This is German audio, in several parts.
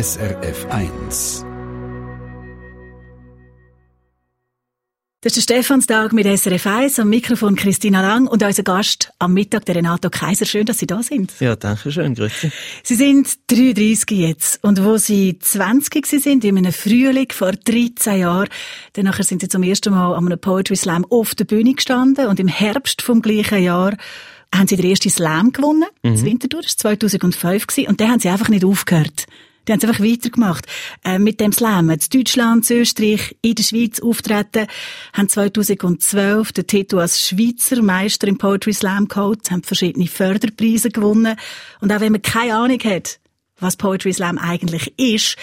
SRF 1. Das ist der Stephanstag mit SRF 1, am Mikrofon Christina Lang und unser Gast am Mittag, der Renato Kaiser. Schön, dass Sie da sind. Ja, danke schön, grüezi. Sie sind 33 jetzt und wo Sie 20 sind, in einem Frühling vor 13 Jahren, dann sind Sie zum ersten Mal an einem Poetry Slam auf der Bühne gestanden und im Herbst vom gleichen Jahr haben Sie den ersten Slam gewonnen. Mhm. Das Winterthur, das war 2005 und dann haben Sie einfach nicht aufgehört. Die haben es einfach weitergemacht. Äh, mit dem Slam. In Deutschland, in Österreich, in der Schweiz auftreten, haben 2012 den Titel als Schweizer Meister im Poetry Slam geholt, haben verschiedene Förderpreise gewonnen. Und auch wenn man keine Ahnung hat, was Poetry Slam eigentlich ist,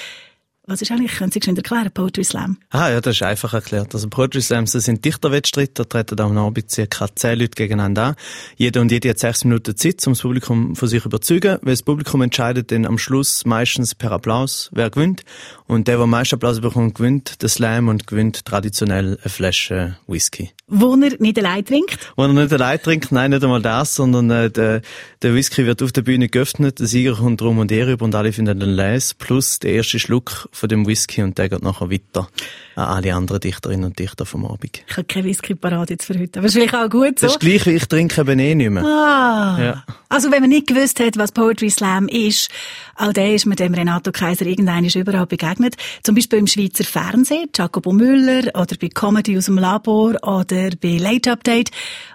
was ist eigentlich, können Sie schnell erklären, Poetry Slam? Ah, ja, das ist einfach erklärt. Also Poetry Slams, das sind Dichterwettstreite, da treten am Abend circa zehn Leute gegeneinander an. Jeder und jede hat sechs Minuten Zeit, um das Publikum von sich zu überzeugen. Weil das Publikum entscheidet dann am Schluss meistens per Applaus, wer gewinnt. Und der, der am meisten Applaus bekommt, gewinnt den Slam und gewinnt traditionell eine Flasche Whisky. Wo er nicht allein trinkt? Wo er nicht allein trinkt, nein, nicht einmal das, sondern äh, der, der Whisky wird auf der Bühne geöffnet, der Sieger kommt drum und her über und alle finden den Les, plus der erste Schluck von dem Whisky und der geht nachher weiter an alle anderen Dichterinnen und Dichter vom Abend. Ich habe kein Whisky parat jetzt für heute, aber ist vielleicht auch gut so. Das ist gleich, wie ich trinke eben eh nicht mehr. Ah. Ja. Also wenn man nicht gewusst hat, was Poetry Slam ist, auch der ist mit dem Renato Kaiser irgendwann überall begegnet. Zum Beispiel im Schweizer Fernsehen, Jacobo Müller, oder bei Comedy aus dem Labor, oder bei Late Update,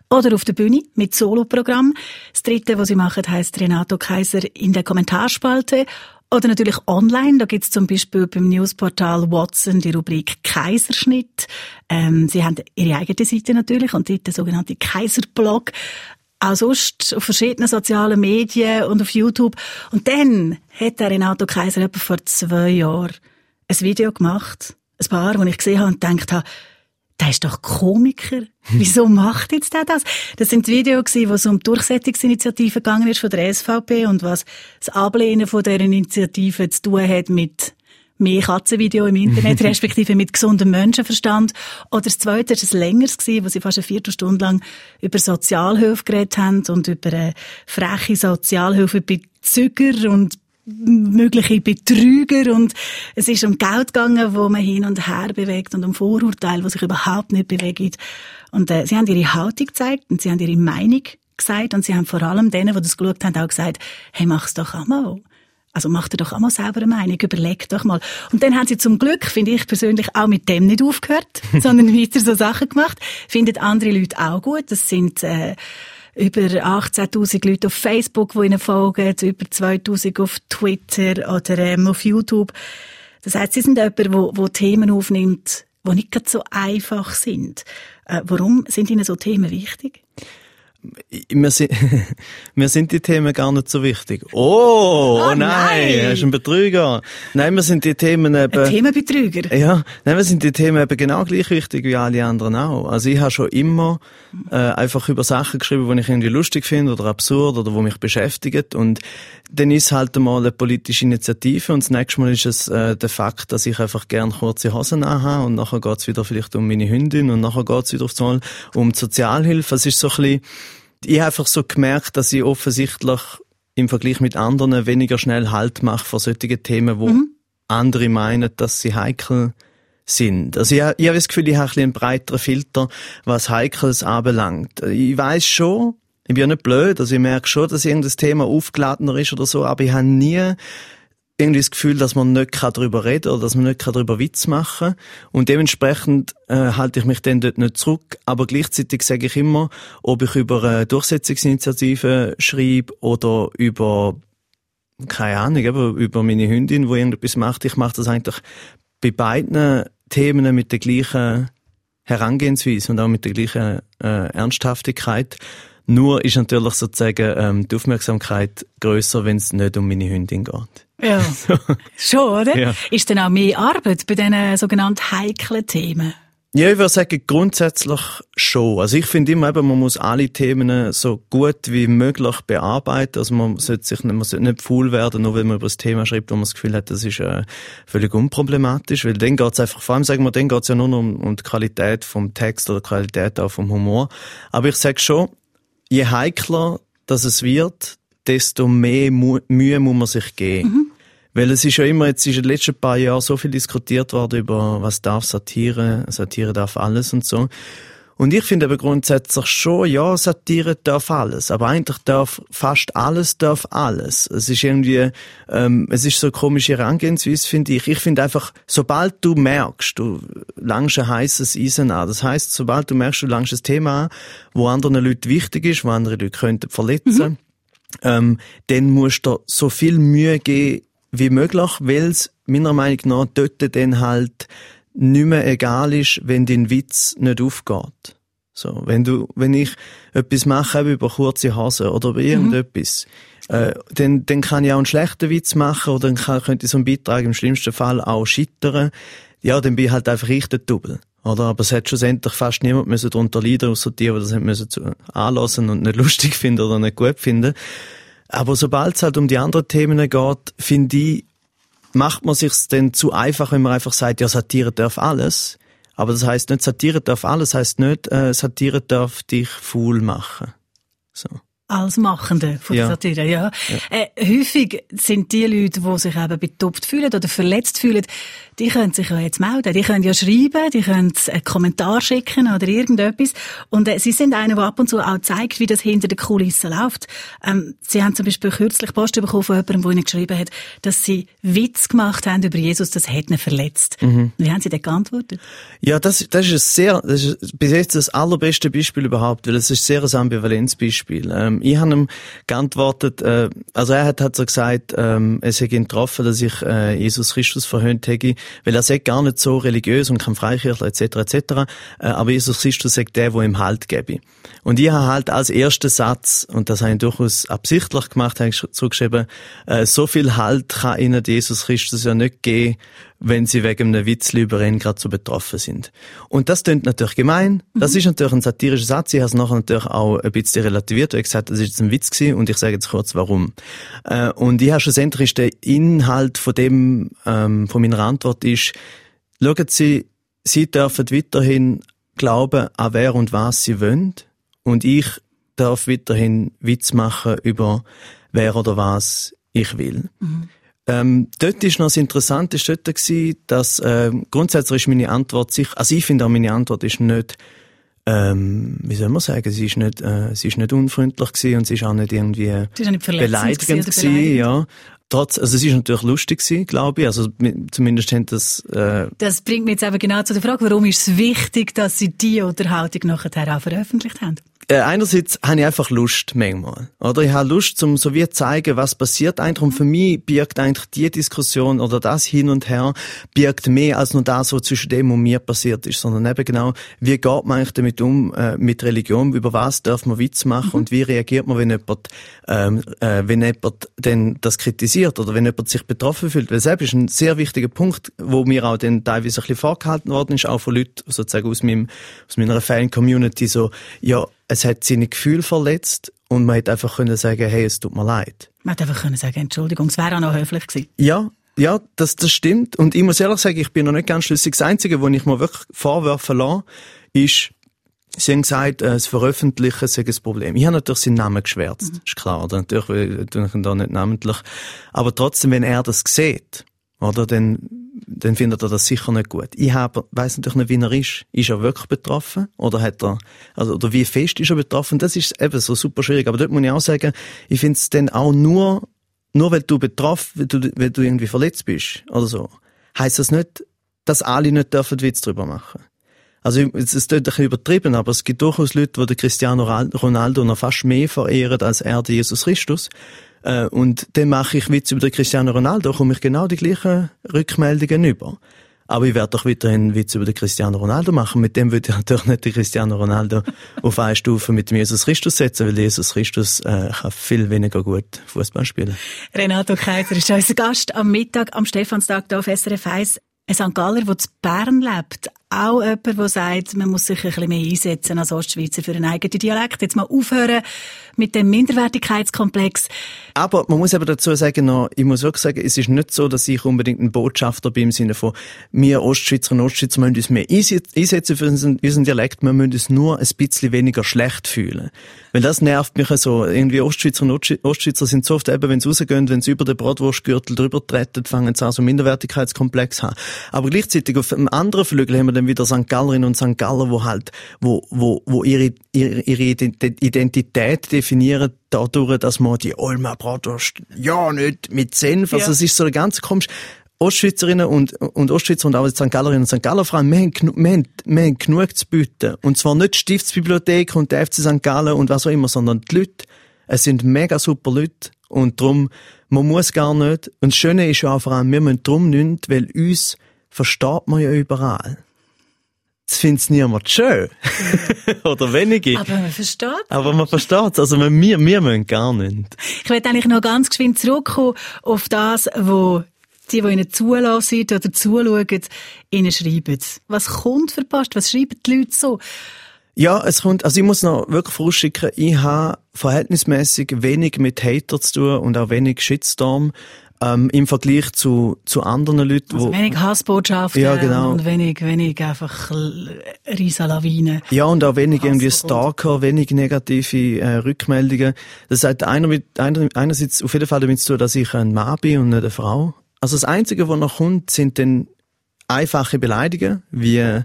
oder auf der Bühne mit Soloprogramm. Das dritte, was sie machen, heißt Renato Kaiser in der Kommentarspalte oder natürlich online. Da gibt's zum Beispiel beim Newsportal Watson die Rubrik Kaiserschnitt. Ähm, sie haben ihre eigene Seite natürlich und dort der sogenannte Kaiserblog. Auch sonst auf verschiedenen sozialen Medien und auf YouTube. Und dann hat der Renato Kaiser etwa vor zwei Jahren ein Video gemacht. Ein paar, wo ich gesehen habe und gedacht habe, der ist doch Komiker. Wieso macht jetzt der das? Das sind Videos gewesen, wo es um die Durchsetzungsinitiative gegangen ist von der SVP und was das Ablehnen von dieser Initiative zu tun hat mit mehr Katzenvideo im Internet, respektive mit gesundem Menschenverstand. Oder das zweite ist ein längeres gewesen, wo sie fast eine Viertelstunde lang über Sozialhilfe geredet haben und über eine freche Sozialhilfe bei Züger und mögliche Betrüger und es ist um Geld gegangen, wo man hin und her bewegt und um Vorurteile, wo sich überhaupt nicht bewegt. Und äh, sie haben ihre Haltung gezeigt und sie haben ihre Meinung gesagt und sie haben vor allem denen, die das geschaut haben, auch gesagt, hey, mach's doch einmal. Also mach dir doch einmal selber eine Meinung, überleg doch mal. Und dann haben sie zum Glück, finde ich persönlich, auch mit dem nicht aufgehört, sondern weiter so Sachen gemacht. Findet andere Leute auch gut. Das sind äh, über 18.000 Leute auf Facebook, die ihnen folgen, über 2.000 auf Twitter oder ähm, auf YouTube. Das heißt, sie sind jemand, wo, wo Themen aufnimmt, die nicht ganz so einfach sind. Äh, warum sind Ihnen so Themen wichtig? Mir sind, mir sind die Themen gar nicht so wichtig. Oh, oh, nein, nein, er ist ein Betrüger. Nein, mir sind die Themen eben... Ein Themenbetrüger? Ja, nein, mir sind die Themen eben genau gleich wichtig wie alle anderen auch. Also ich habe schon immer äh, einfach über Sachen geschrieben, die ich irgendwie lustig finde oder absurd oder wo mich beschäftigen und dann ist halt einmal eine politische Initiative und das nächste Mal ist es äh, der Fakt, dass ich einfach gern kurze Hosen anhabe und nachher geht's wieder vielleicht um meine Hündin und nachher geht's wieder auf um die Sozialhilfe. Es ist so ein bisschen ich habe einfach so gemerkt, dass ich offensichtlich im Vergleich mit anderen weniger schnell Halt mache vor solchen Themen, wo mhm. andere meinen, dass sie heikel sind. Also ich, ich habe das Gefühl, ich habe ein einen breiteren Filter, was Heikles anbelangt. Ich weiß schon, ich bin ja nicht blöd, also ich merke schon, dass irgendein Thema aufgeladener ist oder so, aber ich habe nie irgendwie das Gefühl, dass man nicht darüber reden kann oder dass man nicht darüber Witz machen kann. Und dementsprechend äh, halte ich mich dann dort nicht zurück. Aber gleichzeitig sage ich immer, ob ich über eine Durchsetzungsinitiative schreibe oder über, keine Ahnung, über meine Hündin, die irgendetwas macht. Ich mache das eigentlich bei beiden Themen mit der gleichen Herangehensweise und auch mit der gleichen äh, Ernsthaftigkeit. Nur ist natürlich sozusagen ähm, die Aufmerksamkeit größer, wenn es nicht um meine Hündin geht. Ja, schon, oder? Ja. Ist dann auch mehr Arbeit bei diesen sogenannten heiklen Themen? Ja, ich würde sagen, grundsätzlich schon. Also ich finde immer eben, man muss alle Themen so gut wie möglich bearbeiten. Also man sollte sich nicht, man sollte nicht faul werden, nur wenn man über das Thema schreibt, wo man das Gefühl hat, das ist äh, völlig unproblematisch. Weil dann geht's einfach, vor allem sagen wir, dann geht's ja nur noch um, um die Qualität vom Text oder die Qualität auch vom Humor. Aber ich sage schon, je heikler dass es wird, desto mehr Mühe muss man sich geben. Mhm. Weil es ist ja immer, jetzt ist in den letzten paar Jahren so viel diskutiert worden über, was darf Satire, Satire darf alles und so. Und ich finde aber grundsätzlich schon, ja, Satire darf alles, aber eigentlich darf fast alles darf alles. Es ist irgendwie, ähm, es ist so eine komische Herangehensweise, finde ich. Ich finde einfach, sobald du merkst, du langst ein heißes Eisen an, das heißt, sobald du merkst, du langst ein Thema an, wo anderen Leuten wichtig ist, wo andere Leute könnten verletzen, mhm. ähm, dann musst du so viel Mühe geben wie möglich, weil es meiner Meinung nach dort dann halt nicht mehr egal ist, wenn dein Witz nicht aufgeht. So, wenn du, wenn ich etwas mache über kurze Hasen oder über irgendetwas, mhm. äh, dann, dann kann ich auch einen schlechten Witz machen oder dann kann, könnte so ein Beitrag im schlimmsten Fall auch scheitern. Ja, dann bin ich halt einfach ich der Double. Oder? Aber es hat schlussendlich fast niemand müssen darunter leiden, außer die, die das müssen zu, anlassen und nicht lustig finden oder nicht gut finden. Aber sobald es halt um die anderen Themen geht, finde ich, macht man sich's denn zu einfach, wenn man einfach sagt, ja, Satire darf alles. Aber das heißt nicht, Satire darf alles, heißt nicht, äh, Satire darf dich faul machen. So als Machende von der ja. Satire, ja. ja. Äh, häufig sind die Leute, die sich eben betoppt fühlen oder verletzt fühlen, die können sich ja jetzt melden. Die können ja schreiben, die können einen Kommentar schicken oder irgendetwas. Und äh, sie sind einer, der ab und zu auch zeigt, wie das hinter den Kulissen läuft. Ähm, sie haben zum Beispiel kürzlich Post bekommen von jemandem, der ihnen geschrieben hat, dass sie Witz gemacht haben über Jesus, das hat ihn verletzt. Mhm. Wie haben Sie da geantwortet? Ja, das, das ist ein sehr, das ist bis jetzt das allerbeste Beispiel überhaupt, weil es ist sehr ein Ambivalenzbeispiel. Ähm, ich habe ihm geantwortet, äh, also er hat, hat so gesagt, ähm, es hätte ihn getroffen, dass ich äh, Jesus Christus verhöhnt hätte, weil er sagt gar nicht so religiös und kein Freikirchler etc. etc. Äh, aber Jesus Christus sagt der, wo ihm Halt gebe. Und ich habe halt als ersten Satz, und das habe ich durchaus absichtlich gemacht, habe ich zugeschrieben, äh, so viel Halt kann ihnen Jesus Christus ja nicht geben, wenn sie wegen einem Witz über ihn gerade so betroffen sind. Und das klingt natürlich gemein. Das mhm. ist natürlich ein satirischer Satz. Ich habe es nachher natürlich auch ein bisschen relativiert, weil ich gesagt das ist jetzt ein Witz gewesen und ich sage jetzt kurz warum. Äh, und ich habe schlussendlich der Inhalt von dem, ähm, von meiner Antwort ist, schauen Sie, Sie dürfen weiterhin glauben an wer und was Sie wollen und ich darf weiterhin Witz machen über wer oder was ich will. Mhm. Ähm, dort ist noch das Interessante dort gewesen, dass äh, grundsätzlich ist meine Antwort sich, also ich finde auch meine Antwort ist nicht, ähm, wie soll man sagen, sie ist nicht, äh, sie ist nicht unfreundlich gewesen und sie ist auch nicht irgendwie sie nicht beleidigend gewesen, ja. Trotz, also es ist natürlich lustig gewesen, glaube ich. Also zumindest haben das. Äh das bringt mich jetzt eben genau zu der Frage, warum ist es wichtig, dass Sie die Unterhaltung nachher auch veröffentlicht haben? Äh, einerseits habe ich einfach Lust manchmal. Oder ich habe Lust, um so wie zu zeigen, was passiert eigentlich. Und für mich birgt eigentlich die Diskussion oder das hin und her birgt mehr als nur das, was zwischen dem und mir passiert ist, sondern eben genau, wie geht man eigentlich damit um, äh, mit Religion, über was darf man Witz machen mhm. und wie reagiert man, wenn jemand, ähm, äh, wenn jemand denn das kritisiert oder wenn jemand sich betroffen fühlt. Weil selbst ist ein sehr wichtiger Punkt, wo mir auch dann teilweise ein bisschen vorgehalten worden ist, auch von Leuten sozusagen aus meinem, aus meiner Fan-Community, so, ja, es hat seine Gefühle verletzt und man hätte einfach können sagen, hey, es tut mir leid. Man hätte einfach können sagen, Entschuldigung, es wäre auch noch höflich gewesen. Ja, ja, das, das stimmt. Und ich muss ehrlich sagen, ich bin noch nicht ganz schlüssig. Das Einzige, was ich mir wirklich vorwerfen lasse, ist, Sie haben gesagt, äh, das Veröffentlichen sei ein Problem. Ich habe natürlich seinen Namen geschwärzt, mhm. ist klar, oder? Natürlich tue ich ihn da nicht namentlich. Aber trotzdem, wenn er das sieht, oder, dann, dann findet er das sicher nicht gut. Ich habe, weiss natürlich nicht, wie er ist. Ist er wirklich betroffen? Oder hat er, also, oder wie fest ist er betroffen? Das ist eben so super schwierig. Aber dort muss ich auch sagen, ich finde es dann auch nur, nur weil du betroffen, weil du, weil du irgendwie verletzt bist, oder so, heisst das nicht, dass alle nicht dürfen Witz drüber machen. Also, es ist ein bisschen übertrieben, aber es gibt durchaus Leute, die Cristiano Ronaldo noch fast mehr verehren als er Jesus Christus. Äh, und dann mache ich Witz über den Cristiano Ronaldo, komme ich genau die gleichen Rückmeldungen über. Aber ich werde doch weiterhin Witz über den Cristiano Ronaldo machen. Mit dem würde ich natürlich nicht den Cristiano Ronaldo auf eine Stufe mit dem Jesus Christus setzen, weil Jesus Christus äh, kann viel weniger gut Fußball spielen. Renato Kaiser ist unser Gast am Mittag am Stephanstag hier auf SRF 1. Ein St. Galler, der zu Bern lebt. Auch jemand, der sagt, man muss sich ein bisschen mehr einsetzen als Ostschweizer für einen eigenen Dialekt. Jetzt mal aufhören mit dem Minderwertigkeitskomplex. Aber man muss eben dazu sagen, noch, ich muss wirklich sagen, es ist nicht so, dass ich unbedingt ein Botschafter bin im Sinne von, wir Ostschweizer und Ostschweizer müssen uns mehr einsetzen für unseren, Dialekt, wir müssen uns nur ein bisschen weniger schlecht fühlen. Weil das nervt mich so. Irgendwie Ostschweizer und Ostschweizer sind so oft eben, wenn sie rausgehen, wenn sie über den Bratwurstgürtel drüber treten, fangen sie an, so Minderwertigkeitskomplex haben. Aber gleichzeitig auf einem anderen Flügel haben wir dann wieder St. Gallerinnen und St. Galler, wo halt, wo, wo, wo ihre, ihre, ihre Identität definieren dadurch, dass man die Olma Bratwurst ja nicht mit Senf, also es ist so ganz komisch. Ostschweizerinnen und, und Ostschweizer und auch die St. Gallerinnen und St. Galler Frauen, wir haben, wir, haben, wir haben genug zu bieten. Und zwar nicht die Stiftsbibliothek und der FC St. Gallen und was auch immer, sondern die Leute. Es sind mega super Leute. Und darum, man muss gar nicht. Und das Schöne ist ja auch vor allem, wir müssen drum nicht, weil uns versteht man ja überall. Das findet niemand schön. Oder wenige. Aber man versteht Aber man versteht Also wir, wir müssen gar nicht. Ich will eigentlich noch ganz geschwind zurückkommen auf das, wo die, die ihnen zulassen oder zuschauen, ihnen schreiben. Was kommt verpasst? Was schreiben die Leute so? Ja, es kommt, also ich muss noch wirklich vorausschicken, ich habe verhältnismäßig wenig mit Hater zu tun und auch wenig Shitstorm. Ähm, Im Vergleich zu, zu anderen Leuten, also wo... wenig Hassbotschaften ja, genau. und wenig, wenig einfach Riesenlawinen. Ja, und auch wenig irgendwie Stalker, wenig negative äh, Rückmeldungen. Das hat einer mit, einer, einerseits auf jeden Fall damit zu tun, dass ich ein Mann bin und nicht eine Frau. Also das Einzige, was noch kommt, sind dann einfache Beleidigungen, wie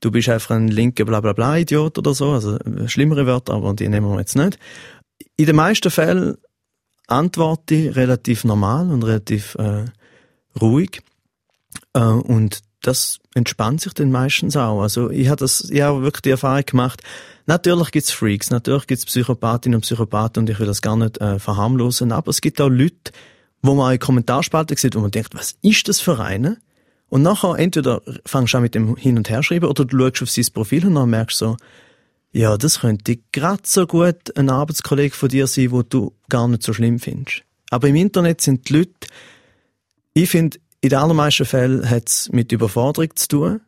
du bist einfach ein linker Blablabla-Idiot oder so, also äh, schlimmere Wörter, aber die nehmen wir jetzt nicht. In den meisten Fällen antworte relativ normal und relativ äh, ruhig äh, und das entspannt sich dann meistens auch. Also ich habe das, ich habe wirklich die Erfahrung gemacht. Natürlich gibt's Freaks, natürlich gibt's Psychopathinnen und Psychopathen und ich will das gar nicht äh, verharmlosen, aber es gibt auch Leute, wo man eine Kommentarspalte sieht, wo man denkt, was ist das für eine? Und nachher entweder fangst du an mit dem Hin- und Herschreiben oder du schaust auf sein Profil und dann merkst du so, ja, das könnte gerade so gut ein Arbeitskollege von dir sein, wo du gar nicht so schlimm findest. Aber im Internet sind die Leute, ich finde, in den allermeisten Fällen hat es mit Überforderung zu tun.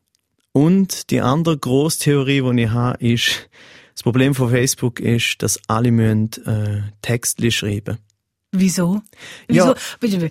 Und die andere grosse Theorie, die ich habe, ist, das Problem von Facebook ist, dass alle müssen, äh, Texte schreiben Wieso? Wieso? Ja.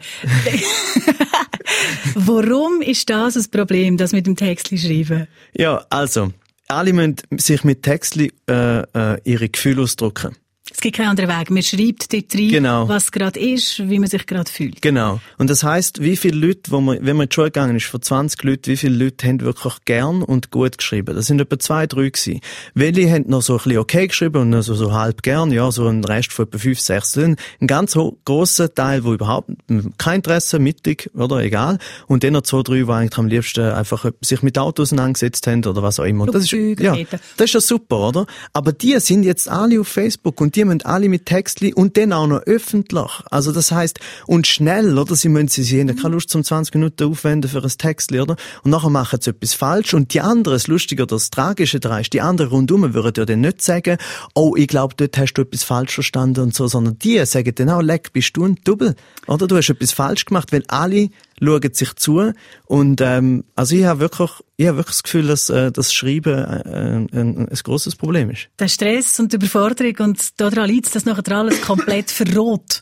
Warum ist das ein Problem, das mit dem Text schreiben? Ja, also, alle müssen sich mit Text äh, äh, ihre Gefühle ausdrücken. Es gibt keinen anderen Weg. Man schreibt dort rein, genau. was gerade ist, wie man sich gerade fühlt. Genau. Und das heißt, wie viele Leute, wo man, wenn man in die Schule gegangen ist, von 20 Leuten, wie viele Leute haben wirklich gern und gut geschrieben? Das sind etwa zwei, drei gewesen. Welche haben noch so ein bisschen okay geschrieben und noch so, so halb gern, ja, so ein Rest von etwa fünf, sechs. Ein ganz grosser Teil, wo überhaupt kein Interesse, mittig, oder egal. Und dann noch zwei, drei, die eigentlich am liebsten einfach sich mit Autos auseinandergesetzt haben oder was auch immer. Das ist, ja, das ist ja super, oder? Aber die sind jetzt alle auf Facebook und die müssen alle mit Textli und dann auch noch öffentlich. Also das heißt und schnell, oder? Sie müssen sie haben keine Lust zum 20 Minuten aufwenden für ein Textli, oder? Und nachher machen sie etwas falsch und die anderen, das Lustige oder das Tragische daran ist, die anderen rundum würden ja dann nicht sagen, oh, ich glaube, dort hast du etwas falsch verstanden und so, sondern die sagen dann auch, leck, bist du ein Double, oder? Du hast etwas falsch gemacht, weil alle schauen sich zu und ähm, also ich habe wirklich ich habe wirklich das Gefühl, dass äh, das Schreiben äh, ein, ein, ein großes Problem ist. Der Stress und die Überforderung und daran liegt das nachher alles komplett verrot.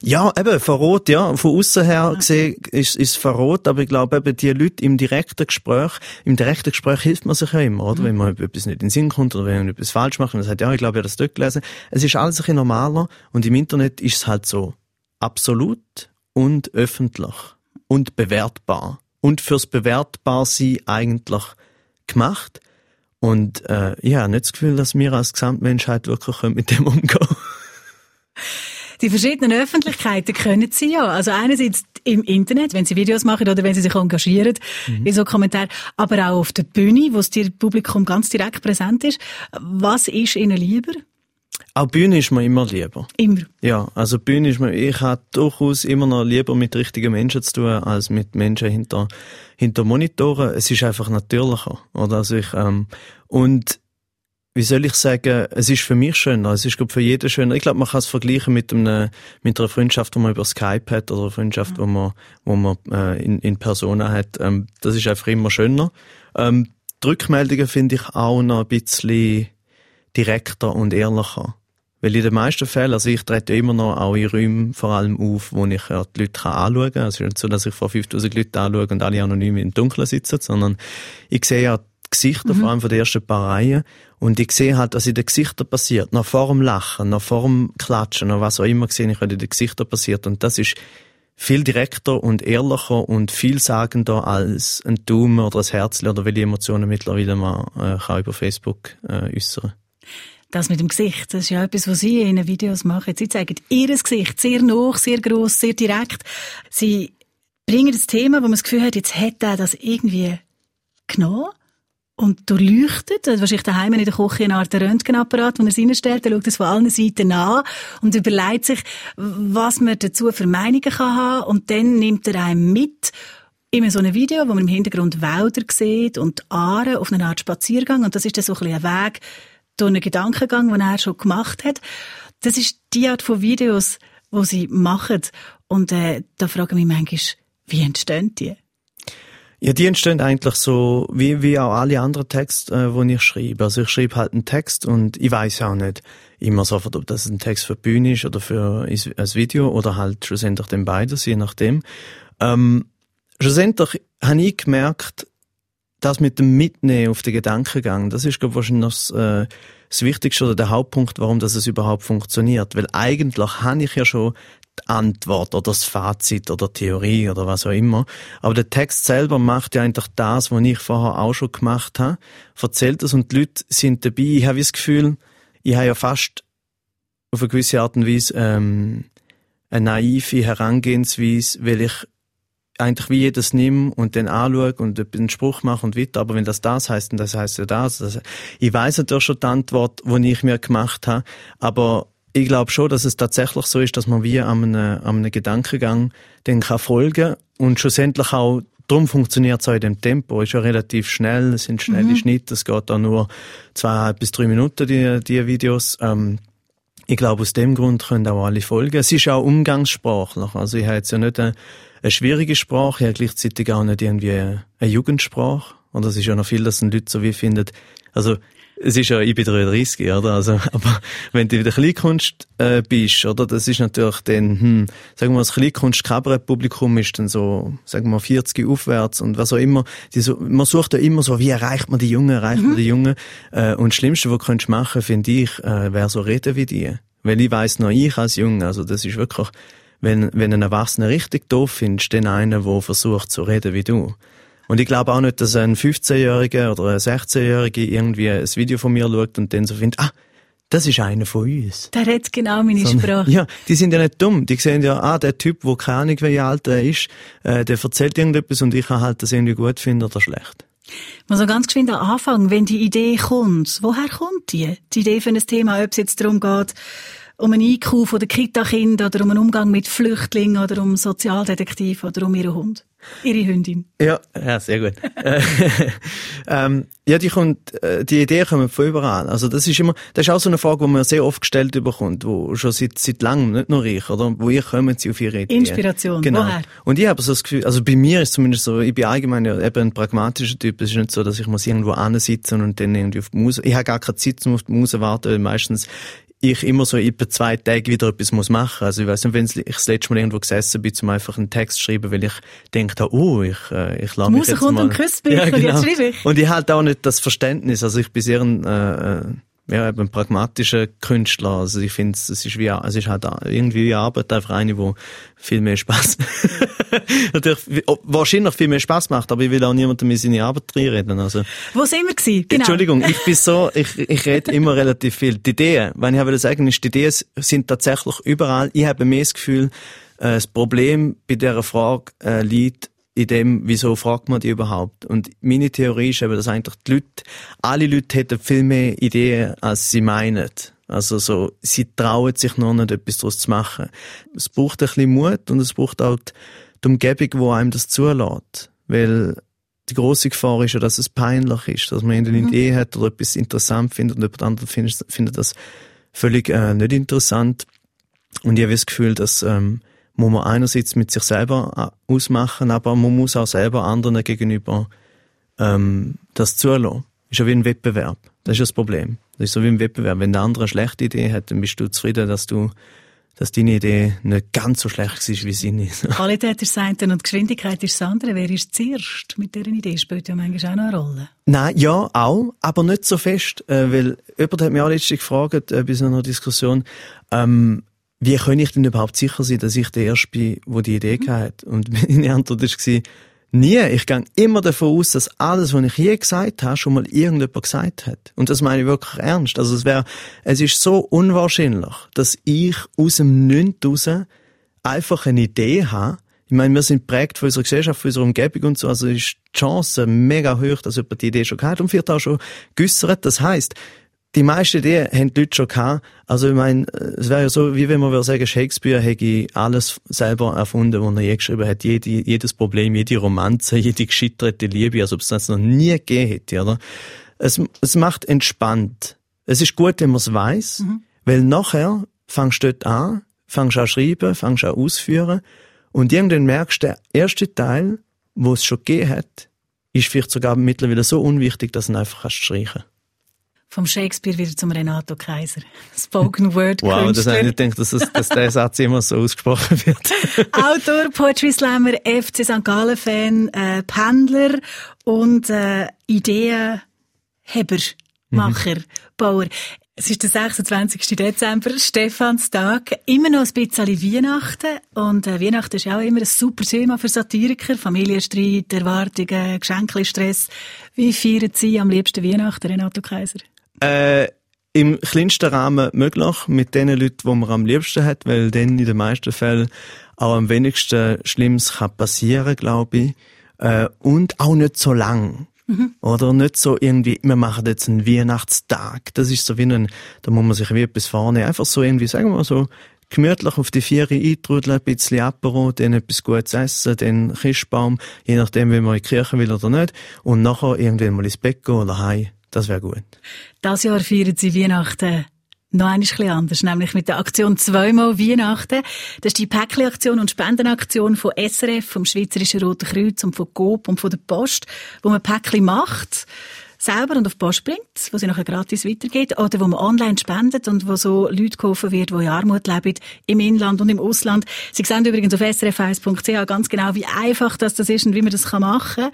Ja, eben verrot, ja. Von außen her gesehen ist es verrot, aber ich glaube eben die Leute im direkten Gespräch, im direkten Gespräch hilft man sich ja immer, oder? Mhm. Wenn man etwas nicht in den Sinn kommt oder wenn man etwas falsch macht und man sagt, ja, ich glaube, ich habe das dort gelesen. Es ist alles ein bisschen normaler und im Internet ist es halt so absolut und öffentlich und bewertbar. Und fürs Bewertbarsein eigentlich gemacht. Und äh, ich habe nicht das Gefühl, dass wir als Gesamtmenschheit wirklich mit dem umgehen Die verschiedenen Öffentlichkeiten können sie ja. Also einerseits im Internet, wenn sie Videos machen oder wenn sie sich engagieren mhm. in so Kommentaren, aber auch auf der Bühne, wo das Publikum ganz direkt präsent ist. Was ist Ihnen lieber? Auch Bühne ist mir immer lieber. Immer? Ja, also Bühne ist mir, ich habe durchaus immer noch lieber mit richtigen Menschen zu tun, als mit Menschen hinter, hinter Monitoren. Es ist einfach natürlicher, oder? Also ich, ähm, und, wie soll ich sagen, es ist für mich schöner, es ist glaube für jeden schöner. Ich glaube, man kann es vergleichen mit einem, mit einer Freundschaft, die man über Skype hat oder einer Freundschaft, mhm. wo man, wo man äh, in, in Persona hat. Ähm, das ist einfach immer schöner. Ähm, die Rückmeldungen finde ich auch noch ein bisschen direkter und ehrlicher. Weil in den meisten Fällen, also ich trete immer noch auch in Räumen vor allem auf, wo ich ja die Leute anschauen kann. Also es ist nicht so, dass ich vor 5000 Leuten anschaue und alle anonym im Dunkeln sitzen, sondern ich sehe ja die Gesichter, mhm. vor allem von den ersten paar Reihen. Und ich sehe halt, was in den Gesichtern passiert. Noch vor dem Lachen, noch vor dem Klatschen, noch was auch immer sehe ich, was in den Gesichtern passiert. Und das ist viel direkter und ehrlicher und vielsagender als ein Daumen oder ein Herzchen oder welche Emotionen mittlerweile man äh, kann über Facebook äh, äußern das mit dem Gesicht, das ist ja etwas, was Sie in den Videos machen. Sie zeigen Ihr Gesicht sehr noch, sehr groß, sehr direkt. Sie bringen das Thema, wo man das Gefühl hat, jetzt hätte er das irgendwie genommen und durchleuchtet. Also wahrscheinlich daheim in der Küche eine Art Röntgenapparat, wo er es reinstellt. Er schaut das von allen Seiten an und überlegt sich, was man dazu für Meinungen kann haben. Und dann nimmt er einem mit immer so ein Video, wo man im Hintergrund Wälder sieht und Aare auf einer Art Spaziergang. Und das ist dann so ein, ein Weg durch einen Gedankengang, den er schon gemacht hat. Das ist die Art von Videos, wo sie machen. Und äh, da frage ich mich manchmal, wie entstehen die? Ja, die entstehen eigentlich so, wie, wie auch alle anderen Texte, äh, die ich schreibe. Also ich schreibe halt einen Text und ich weiß auch nicht immer sofort, ob das ein Text für die Bühne ist oder für ein Video oder halt schlussendlich den beides, je nachdem. Ähm, schlussendlich habe ich gemerkt, das mit dem Mitnehmen auf den Gedankengang, das ist, glaube ich, wahrscheinlich das, äh, das Wichtigste oder der Hauptpunkt, warum das es überhaupt funktioniert. Weil eigentlich habe ich ja schon die Antwort oder das Fazit oder Theorie oder was auch immer. Aber der Text selber macht ja eigentlich das, was ich vorher auch schon gemacht habe, erzählt es und die Leute sind dabei. Ich habe das Gefühl, ich habe ja fast auf eine gewisse Art und Weise ähm, eine naive Herangehensweise, weil ich eigentlich wie jedes nimm und den anschaue und einen Spruch mache und weiter. Aber wenn das das heißt, dann das heißt ja das. Also ich weiß natürlich schon die Antwort, die ich mir gemacht habe, aber ich glaube schon, dass es tatsächlich so ist, dass man wie an einem, an einem Gedankengang den kann folgen und schlussendlich auch Darum funktioniert es auch in dem Tempo. Ist ja relativ schnell, es sind schnelle mhm. Schnitte, es geht auch nur zweieinhalb bis drei Minuten, die, die Videos. Ähm, ich glaube, aus dem Grund können auch alle folgen. Es ist auch umgangssprachlich. Also ich habe jetzt ja nicht eine, eine schwierige Sprache, habe gleichzeitig auch nicht irgendwie eine Jugendsprache. Und das ist ja noch viel, dass Leute so wie finden. Also es ist ja, ich bin 33, oder? Also, aber wenn du in der Kleinkunst äh, bist, oder? Das ist natürlich dann, hm, sagen wir mal, das Kleinkunst-Kabarett-Publikum ist dann so, sagen wir mal, 40 aufwärts und was auch immer. Die so, man sucht ja immer so, wie erreicht man die Jungen, erreicht mhm. man die Jungen. Äh, und das Schlimmste, was du machen finde ich, äh, wäre so reden wie die. Weil ich weiss noch, ich als Junge, also das ist wirklich, wenn, wenn ein Erwachsener richtig doof findest, dann einer, der versucht zu reden wie du. Und ich glaube auch nicht, dass ein 15-Jähriger oder ein 16-Jähriger irgendwie ein Video von mir schaut und dann so findet, ah, das ist einer von uns. Der hat genau meine Sondern, Sprache. Ja, die sind ja nicht dumm. Die sehen ja, ah, der Typ, der keine Ahnung, wie alt er ist, äh, der erzählt irgendetwas und ich kann halt das irgendwie gut finden oder schlecht. Mal so ganz geschwind am Anfang, wenn die Idee kommt, woher kommt die? Die Idee für ein Thema, ob es jetzt darum geht, um einen Einkauf von der Kita-Kinder oder um einen Umgang mit Flüchtlingen oder um Sozialdetektiv oder um ihren Hund. Ihre Hündin. Ja, ja sehr gut. ähm, ja, die kommt, äh, die Ideen kommen von überall. Also das ist immer, das ist auch so eine Frage, die man sehr oft gestellt bekommt, wo schon seit, seit langem, nicht nur ich, oder? Woher kommen sie auf ihre Ideen? Inspiration. Genau. Woher? Und ich habe so das Gefühl, also bei mir ist zumindest so, ich bin allgemein ja eben ein pragmatischer Typ. Es ist nicht so, dass ich muss irgendwo sitzen und dann irgendwie auf die Muse, ich habe gar keine Zeit, um auf die Muse warten, weil meistens ich immer so etwa zwei Tage wieder etwas muss machen. Also ich weiß nicht, wenn ich das letzte Mal irgendwo gesessen bin, zum einfach einen Text schreiben, weil ich denke, oh, ich, äh, ich lasse mich jetzt kommt mal... und küsst mich ja, genau. und jetzt schreibe ich. Und ich halt auch nicht das Verständnis. Also ich bin sehr ein, äh, äh ja, eben ein pragmatischer Künstler. Also ich finde, es ist wie, es ist halt irgendwie wie Arbeit, einfach eine, wo viel mehr Spaß, natürlich, wahrscheinlich viel mehr Spaß macht, aber ich will auch niemandem in seine Arbeit reinreden, also. Wo sind wir gewesen? Genau. Entschuldigung, ich bin so, ich, ich rede immer relativ viel. Die Ideen, wenn ich habe sagen, ist, die Ideen sind tatsächlich überall. Ich habe mehr das Gefühl, äh, das Problem bei dieser Frage äh, liegt in dem, wieso fragt man die überhaupt? Und meine Theorie ist eben, dass eigentlich die Leute, alle Leute hätten viel mehr Ideen, als sie meinen. Also so, sie trauen sich noch nicht, etwas daraus zu machen. Es braucht ein bisschen Mut und es braucht auch die Umgebung, wo einem das zulässt. Weil die große Gefahr ist ja, dass es peinlich ist, dass man eine mhm. Idee hat oder etwas interessant findet und jemand anderes findet, findet das völlig äh, nicht interessant. Und ich habe das Gefühl, dass ähm, muss man einerseits mit sich selber äh, ausmachen, aber man muss auch selber anderen gegenüber ähm, das zulassen. Ist ja wie ein Wettbewerb. Das ist das Problem. Das ist so wie ein Wettbewerb. Wenn der andere eine schlechte Idee hat, dann bist du zufrieden, dass du dass deine Idee nicht ganz so schlecht ist wie seine. Qualität ist das eine und Geschwindigkeit ist das andere. Wer ist zuerst mit dieser Idee? Spielt ja manchmal auch noch eine Rolle. Nein, ja, auch, aber nicht so fest, äh, weil jemand hat mich auch letztens gefragt, äh, bei so einer Diskussion, ähm, wie kann ich denn überhaupt sicher sein, dass ich der Erste bin, der die Idee mhm. hat? Und meine Antwort war, Nie. Ich gehe immer davon aus, dass alles, was ich je gesagt habe, schon mal irgendjemand gesagt hat. Und das meine ich wirklich ernst. Also es wäre, es ist so unwahrscheinlich, dass ich aus dem Nichts raus einfach eine Idee habe. Ich meine, wir sind prägt von unserer Gesellschaft, von unserer Umgebung und so. Also ist die Chance mega hoch, dass jemand die Idee schon gehabt und vielleicht auch schon geäussert. Das heisst, die meisten Ideen haben die Leute schon gehabt. Also ich meine, es wäre ja so, wie wenn man würde sagen, Shakespeare hätte alles selber erfunden, was er je geschrieben hat. Jede, jedes Problem, jede Romanze, jede gescheiterte Liebe, also ob es das noch nie gegeben hätte, oder? Es, es macht entspannt. Es ist gut, wenn man es weiss, mhm. weil nachher fangst du dort an, fangst an schreiben, fangst an ausführen und irgendwann merkst du, der erste Teil, wo es schon gegeben hat, ist vielleicht sogar mittlerweile so unwichtig, dass du ihn einfach kannst streichen vom Shakespeare wieder zum Renato Kaiser. Spoken Word Wow, das habe ich nicht gedacht, dass, das, dass der Satz immer so ausgesprochen wird. Autor, Poetry Slammer, FC St. Gallen Fan, äh, Pendler und äh, Ideenheber, Macher, mhm. Bauer. Es ist der 26. Dezember, Stephanstag. Immer noch ein bisschen Weihnachten. Und äh, Weihnachten ist auch immer ein super Thema für Satiriker. Familienstreit, Erwartungen, Geschenkli-Stress. Wie feiern Sie am liebsten Weihnachten, Renato Kaiser? Äh, im kleinsten Rahmen möglich, mit den Leuten, die man am liebsten hat, weil dann in den meisten Fällen auch am wenigsten Schlimmes kann passieren, glaube ich. Äh, und auch nicht so lang. Mhm. Oder nicht so irgendwie, wir machen jetzt einen Weihnachtstag. Das ist so wie ein, da muss man sich wie etwas vornehmen. Einfach so irgendwie, sagen wir mal so, gemütlich auf die vier eintrudeln, ein bisschen Apero, dann etwas Gutes essen, dann Christbaum, je nachdem, wie man in die Kirche will oder nicht. Und nachher irgendwann mal ins Bett gehen oder heim. Das wäre gut. Das Jahr feiern Sie Weihnachten noch ein bisschen anders, nämlich mit der Aktion zweimal Weihnachten. Das ist die Päckli-Aktion und Spendenaktion von SRF, vom Schweizerischen Roten Kreuz und von GOP und von der Post, wo man Päckli macht, selber und auf die Post bringt, wo sie nachher gratis weitergeht, oder wo man online spendet und wo so Leute geholfen wird, die in Armut leben, im Inland und im Ausland. Sie sehen übrigens auf srf1.ch ganz genau, wie einfach das, das ist und wie man das machen kann.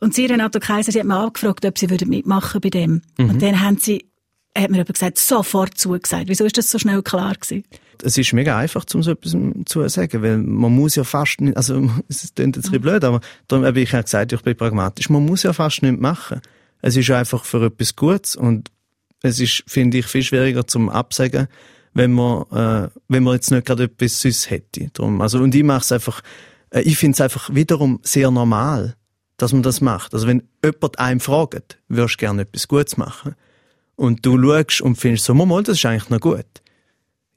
Und sie, Renato Kaiser, sie hat mich angefragt, ob sie mitmachen bei dem. Mhm. Und dann haben sie, hat mir aber gesagt, sofort zugesagt. Wieso ist das so schnell klar gewesen? Es ist mega einfach, um so etwas zu sagen, weil man muss ja fast nicht, also, es klingt jetzt ein bisschen blöd, aber darum habe ich ja gesagt, ich bin pragmatisch. Man muss ja fast nichts machen. Es ist einfach für etwas Gutes und es ist, finde ich, viel schwieriger zum Absagen, wenn man, äh, wenn man jetzt nicht gerade etwas Süß hätte. Darum, also, und ich mache es einfach, äh, ich finde es einfach wiederum sehr normal dass man das macht. Also wenn jemand einem fragt, würdest du gerne etwas Gutes machen? Und du schaust und findest so, mal, das ist eigentlich noch gut.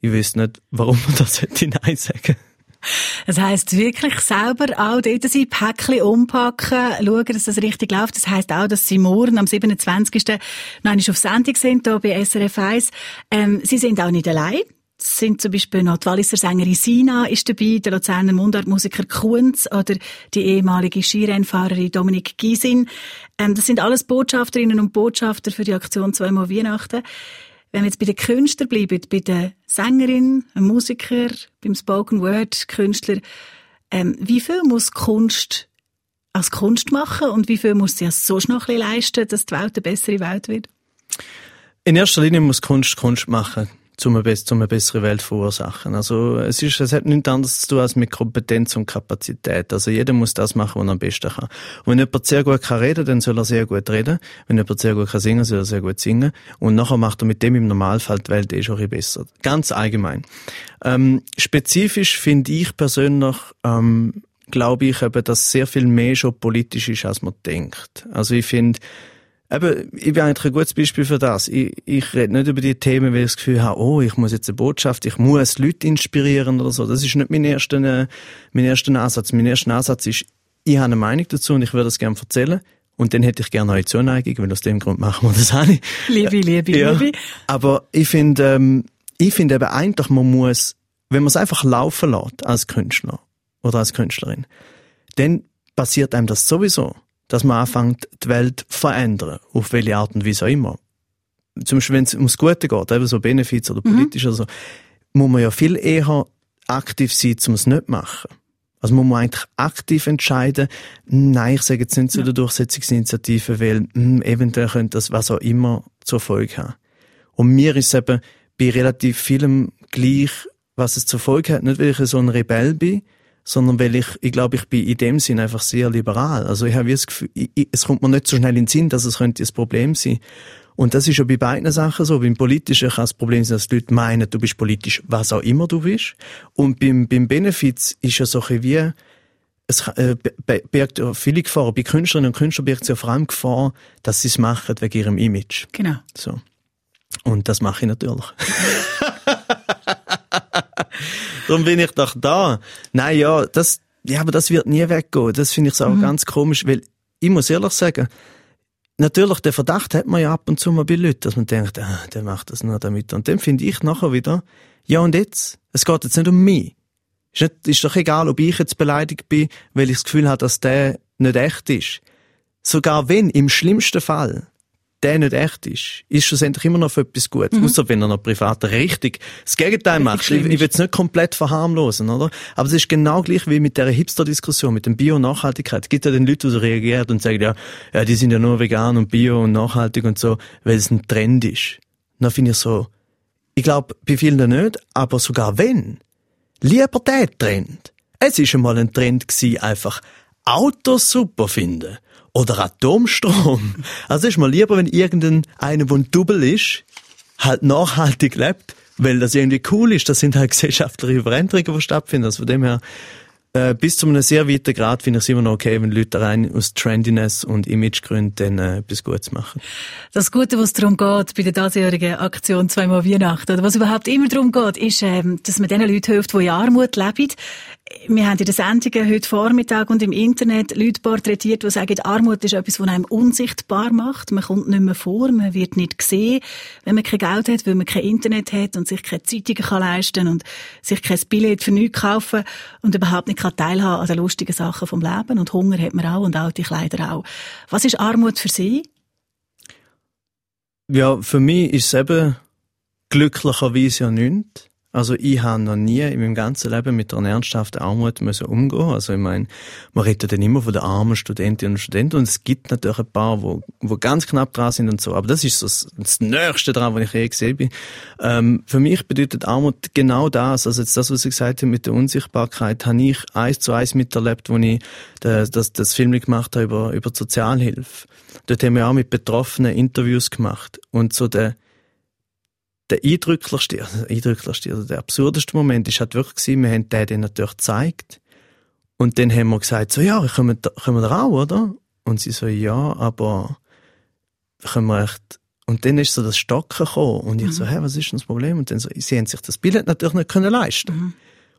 Ich wüsste nicht, warum man das hätte Nein sagen das heisst wirklich selber auch dort sein Päckchen umpacken, schauen, dass das richtig läuft. Das heisst auch, dass Sie morgen am 27. noch auf Sendung sind, hier bei SRF 1. Ähm, Sie sind auch nicht allein sind zum Beispiel noch die Walliser Sängerin Sina ist dabei, der Luzerner Mundartmusiker Kunz oder die ehemalige Skirennfahrerin Dominik Gysin. Ähm, das sind alles Botschafterinnen und Botschafter für die Aktion zweimal Weihnachten. Wenn wir jetzt bei den Künstlern bleiben, bei der Sängerin, einem Musiker, beim Spoken Word Künstler, ähm, wie viel muss Kunst als Kunst machen und wie viel muss sie als so noch leisten, dass die Welt eine bessere Welt wird? In erster Linie muss Kunst Kunst machen zum eine, zum eine bessere Welt verursachen. Also es ist, es hat nichts anderes zu tun als mit Kompetenz und Kapazität. Also jeder muss das machen, was er am besten kann. Und wenn jemand sehr gut kann reden, dann soll er sehr gut reden. Wenn jemand sehr gut kann singen, soll er sehr gut singen. Und nachher macht er mit dem im Normalfall die Welt eh schon besser. Ganz allgemein. Ähm, spezifisch finde ich persönlich, ähm, glaube ich eben, dass sehr viel mehr schon politisch ist, als man denkt. Also ich finde, Eben, ich bin eigentlich ein gutes Beispiel für das. Ich, ich rede nicht über die Themen, weil ich das Gefühl habe, oh, ich muss jetzt eine Botschaft, ich muss Leute inspirieren oder so. Das ist nicht mein erster, mein erster Ansatz. Mein erster Ansatz ist, ich habe eine Meinung dazu und ich würde das gerne erzählen. Und dann hätte ich gerne eure Zuneigung, weil aus dem Grund machen wir das alle. Liebe, liebe, ja. liebe. Aber ich finde, ähm, ich finde eben eigentlich, man muss, wenn man es einfach laufen lässt als Künstler oder als Künstlerin, dann passiert einem das sowieso dass man anfängt, die Welt zu verändern. Auf welche Art und Weise auch immer. Zum Beispiel, wenn es ums Gute geht, eben so Benefits oder politisch mhm. oder so, muss man ja viel eher aktiv sein, um es nicht zu machen. Also muss man eigentlich aktiv entscheiden, nein, ich sage jetzt nicht zu der Durchsetzungsinitiative, weil mh, hm, eventuell könnte das was auch immer zur Folge haben. Und mir ist eben bei relativ vielem gleich, was es zur Folge hat, nicht weil ich so ein Rebell bin, sondern weil ich, ich glaube, ich bin in dem Sinn einfach sehr liberal. Also ich habe das Gefühl, ich, ich, es kommt mir nicht so schnell in den Sinn, dass es könnte ein Problem sein. Und das ist ja bei beiden Sachen so. Beim Politischen kann das Problem sein, dass die Leute meinen, du bist politisch, was auch immer du bist. Und beim, beim Benefits ist ja so ein wie, es äh, birgt ja viele Gefahren. Bei Künstlerinnen und Künstlern birgt es ja vor allem Gefahr, dass sie es machen wegen ihrem Image. Genau. So. Und das mache ich natürlich. Darum bin ich doch da. Nein, ja, das, ja, aber das wird nie weggehen. Das finde ich so mhm. ganz komisch, weil ich muss ehrlich sagen, natürlich, der Verdacht hat man ja ab und zu mal bei Leuten, dass man denkt, ah, der macht das nur damit. Und dann finde ich nachher wieder, ja und jetzt? Es geht jetzt nicht um mich. Ist, nicht, ist doch egal, ob ich jetzt beleidigt bin, weil ich das Gefühl habe, dass der nicht echt ist. Sogar wenn, im schlimmsten Fall, der nicht echt ist, ist schlussendlich immer noch für etwas gut. Mhm. Außer wenn er noch privat richtig das Gegenteil richtig macht. Ich, ich will es nicht komplett verharmlosen, oder? Aber es ist genau gleich wie mit der Hipster-Diskussion, mit dem Bio-Nachhaltigkeit. Es gibt ja den Leute, die reagieren und sagen, ja, ja, die sind ja nur vegan und bio und nachhaltig und so, weil es ein Trend ist. dann finde ich so, ich glaube, bei vielen nicht, aber sogar wenn, lieber der Trend. Es ist einmal ein Trend gewesen, einfach Autos super finden oder Atomstrom. Also ist mir lieber, wenn irgendein einer, der ein Double ist, halt nachhaltig lebt, weil das irgendwie cool ist. Das sind halt gesellschaftliche Veränderungen, die stattfinden. Also von dem her, äh, bis zu einem sehr weiten Grad finde ich es immer noch okay, wenn Leute rein aus Trendiness und Imagegründen dann äh, etwas Gutes machen. Das Gute, was darum geht bei der diesjährigen Aktion «Zweimal Weihnachten», oder was überhaupt immer darum geht, ist, ähm, dass man den Leuten hilft, die in Armut leben wir haben in den Sendungen heute Vormittag und im Internet Leute porträtiert, die sagen, Armut ist etwas, was einem unsichtbar macht. Man kommt nicht mehr vor, man wird nicht gesehen, wenn man kein Geld hat, weil man kein Internet hat und sich keine Zeitungen kann leisten und sich kein Billett für nichts kaufen und überhaupt nicht kann teilhaben an den lustigen Sachen vom Leben. Und Hunger hat man auch und alte Kleider auch. Was ist Armut für Sie? Ja, für mich ist es eben glücklicherweise ja nichts. Also ich habe noch nie in meinem ganzen Leben mit einer ernsthaften Armut müssen umgehen. Also ich meine, man redet dann immer von den armen Studentinnen und Studenten und es gibt natürlich ein paar, wo, wo ganz knapp dran sind und so. Aber das ist so das, das Nächste dran, was ich je gesehen bin. Ähm, für mich bedeutet Armut genau das. Also jetzt das, was ich gesagt habe mit der Unsichtbarkeit, habe ich eins zu eins miterlebt, wo ich das, das, das Film gemacht habe über, über Sozialhilfe. Dort haben wir auch mit Betroffenen Interviews gemacht und so der der eindrücklichste, also eindrücklichste oder der absurdeste Moment ist halt wirklich gewesen, wir haben den dann natürlich gezeigt. Und dann haben wir gesagt, so, ja, können wir, können wir da auch, oder? Und sie so, ja, aber können wir echt, und dann ist so das Stocken gekommen. Und ich mhm. so, hä, was ist denn das Problem? Und dann so, sie haben sich das Billett natürlich nicht können leisten. Mhm.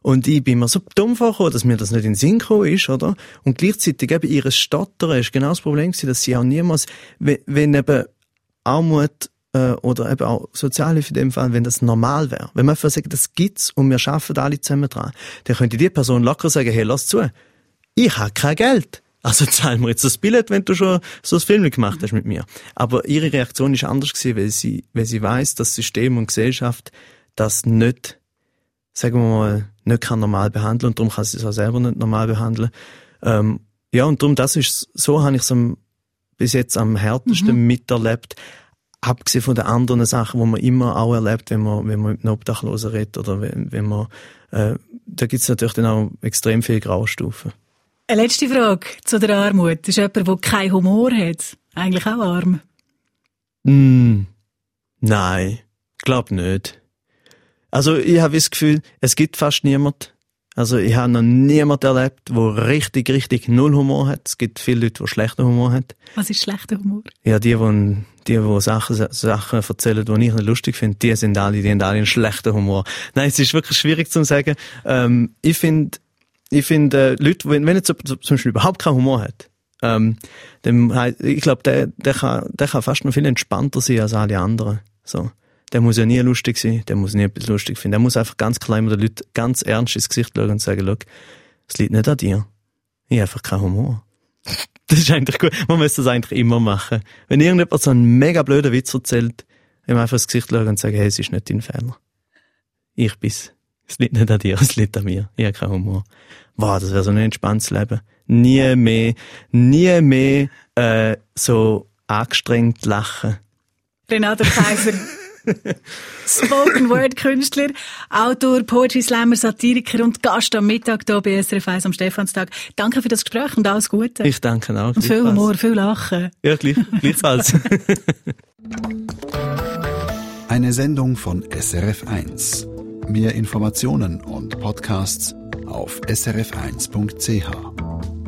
Und ich bin mir so dumm vorgekommen, dass mir das nicht in den Sinn gekommen ist, oder? Und gleichzeitig eben ihres Stottern ist genau das Problem gewesen, dass sie auch niemals, wenn, wenn eben Armut äh, oder eben auch Sozialhilfe in dem Fall, wenn das normal wäre. Wenn man einfach sagt, das gibt's und wir arbeiten alle zusammen dran, dann könnte die Person locker sagen, hey, lass zu, ich habe kein Geld. Also zahl mir jetzt das Billett, wenn du schon so ein Film gemacht hast mit mir. Aber ihre Reaktion ist anders gewesen, weil sie, weil sie weiß, dass System und Gesellschaft das nicht, sagen wir mal, nicht kann normal behandeln und darum kann sie es auch selber nicht normal behandeln. Ähm, ja, und darum, das ist, so habe ich es bis jetzt am härtesten mhm. miterlebt abgesehen von den anderen Sachen, wo man immer auch erlebt, wenn man, wenn man mit einem Obdachlosen redet oder wenn, wenn man, äh, da gibt's natürlich dann auch extrem viele Graustufen. Eine letzte Frage zu der Armut. Ist jemand, der keinen Humor hat, eigentlich auch arm? Mm, nein, glaub nicht. Also ich habe das Gefühl, es gibt fast niemand, also ich habe noch niemanden erlebt, der richtig, richtig null Humor hat. Es gibt viele Leute, die schlechten Humor haben. Was ist schlechter Humor? Ja, die, die, die, die Sachen, Sachen erzählen, die ich nicht lustig finde, die sind alle, die haben alle einen schlechten Humor. Nein, es ist wirklich schwierig zu sagen. Ähm, ich finde, ich finde, äh, Leute, wenn, wenn jetzt zum Beispiel überhaupt keinen Humor hat, ähm, dann, ich glaube, der, der kann, der kann fast noch viel entspannter sein als alle anderen. So der muss ja nie lustig sein, der muss nie etwas lustig finden. Der muss einfach ganz klein mit den Leuten ganz ernst ins Gesicht schauen und sagen, schau, es liegt nicht an dir. Ich habe einfach keinen Humor. Das ist eigentlich gut. Man müsste das eigentlich immer machen. Wenn irgendjemand so einen mega blöden Witz erzählt, ihm einfach ins Gesicht schauen und sagen, hey, es ist nicht dein Fehler. Ich bin's. Es liegt nicht an dir, es liegt an mir. Ich habe keinen Humor. Wow, das wäre so ein entspanntes Leben. Nie mehr, nie mehr äh, so angestrengt lachen. Renato Kaiser. Spoken Word Künstler, Autor, Poetry Slammer, Satiriker und Gast am Mittag hier bei SRF 1 am Stephanstag. Danke für das Gespräch und alles Gute. Ich danke auch. Und viel Humor, viel Lachen. Ja, gleich, gleichfalls. Eine Sendung von SRF 1. Mehr Informationen und Podcasts auf srf1.ch.